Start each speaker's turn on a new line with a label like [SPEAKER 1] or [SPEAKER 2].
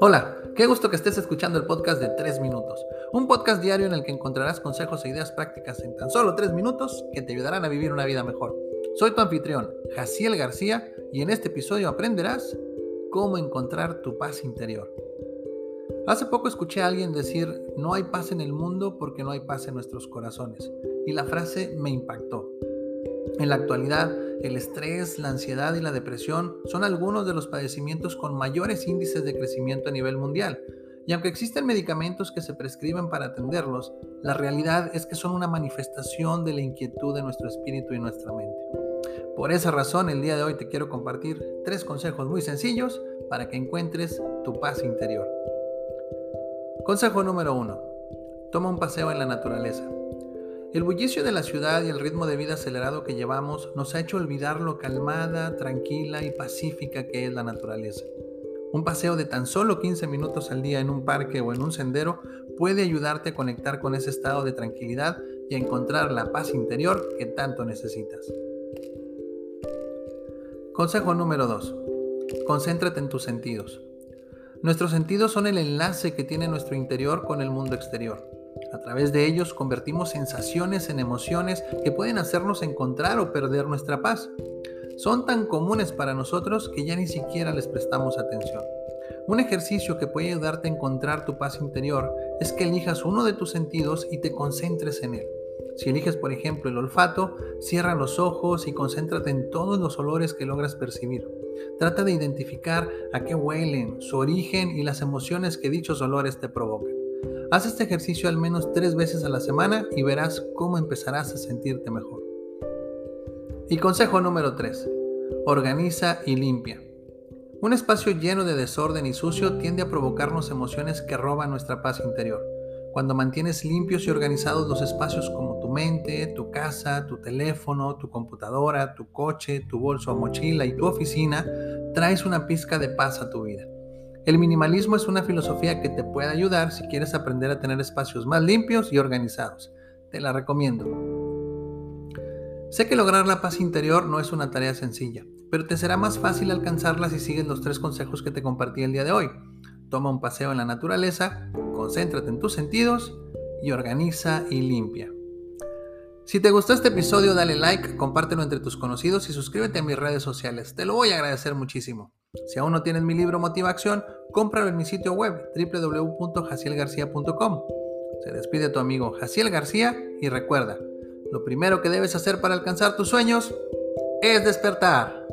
[SPEAKER 1] Hola, qué gusto que estés escuchando el podcast de 3 minutos, un podcast diario en el que encontrarás consejos e ideas prácticas en tan solo 3 minutos que te ayudarán a vivir una vida mejor. Soy tu anfitrión, Jaciel García, y en este episodio aprenderás cómo encontrar tu paz interior. Hace poco escuché a alguien decir, no hay paz en el mundo porque no hay paz en nuestros corazones, y la frase me impactó. En la actualidad, el estrés, la ansiedad y la depresión son algunos de los padecimientos con mayores índices de crecimiento a nivel mundial. Y aunque existen medicamentos que se prescriben para atenderlos, la realidad es que son una manifestación de la inquietud de nuestro espíritu y nuestra mente. Por esa razón, el día de hoy te quiero compartir tres consejos muy sencillos para que encuentres tu paz interior. Consejo número uno. Toma un paseo en la naturaleza. El bullicio de la ciudad y el ritmo de vida acelerado que llevamos nos ha hecho olvidar lo calmada, tranquila y pacífica que es la naturaleza. Un paseo de tan solo 15 minutos al día en un parque o en un sendero puede ayudarte a conectar con ese estado de tranquilidad y a encontrar la paz interior que tanto necesitas. Consejo número 2. Concéntrate en tus sentidos. Nuestros sentidos son el enlace que tiene nuestro interior con el mundo exterior. A través de ellos convertimos sensaciones en emociones que pueden hacernos encontrar o perder nuestra paz. Son tan comunes para nosotros que ya ni siquiera les prestamos atención. Un ejercicio que puede ayudarte a encontrar tu paz interior es que elijas uno de tus sentidos y te concentres en él. Si eliges, por ejemplo, el olfato, cierra los ojos y concéntrate en todos los olores que logras percibir. Trata de identificar a qué huelen, su origen y las emociones que dichos olores te provocan. Haz este ejercicio al menos tres veces a la semana y verás cómo empezarás a sentirte mejor. Y consejo número 3. Organiza y limpia. Un espacio lleno de desorden y sucio tiende a provocarnos emociones que roban nuestra paz interior. Cuando mantienes limpios y organizados los espacios como tu mente, tu casa, tu teléfono, tu computadora, tu coche, tu bolso o mochila y tu oficina, traes una pizca de paz a tu vida. El minimalismo es una filosofía que te puede ayudar si quieres aprender a tener espacios más limpios y organizados. Te la recomiendo. Sé que lograr la paz interior no es una tarea sencilla, pero te será más fácil alcanzarla si sigues los tres consejos que te compartí el día de hoy. Toma un paseo en la naturaleza, concéntrate en tus sentidos y organiza y limpia. Si te gustó este episodio, dale like, compártelo entre tus conocidos y suscríbete a mis redes sociales. Te lo voy a agradecer muchísimo. Si aún no tienes mi libro Motiva Acción, cómpralo en mi sitio web www.jacielgarcía.com. Se despide tu amigo Jaciel García y recuerda, lo primero que debes hacer para alcanzar tus sueños es despertar.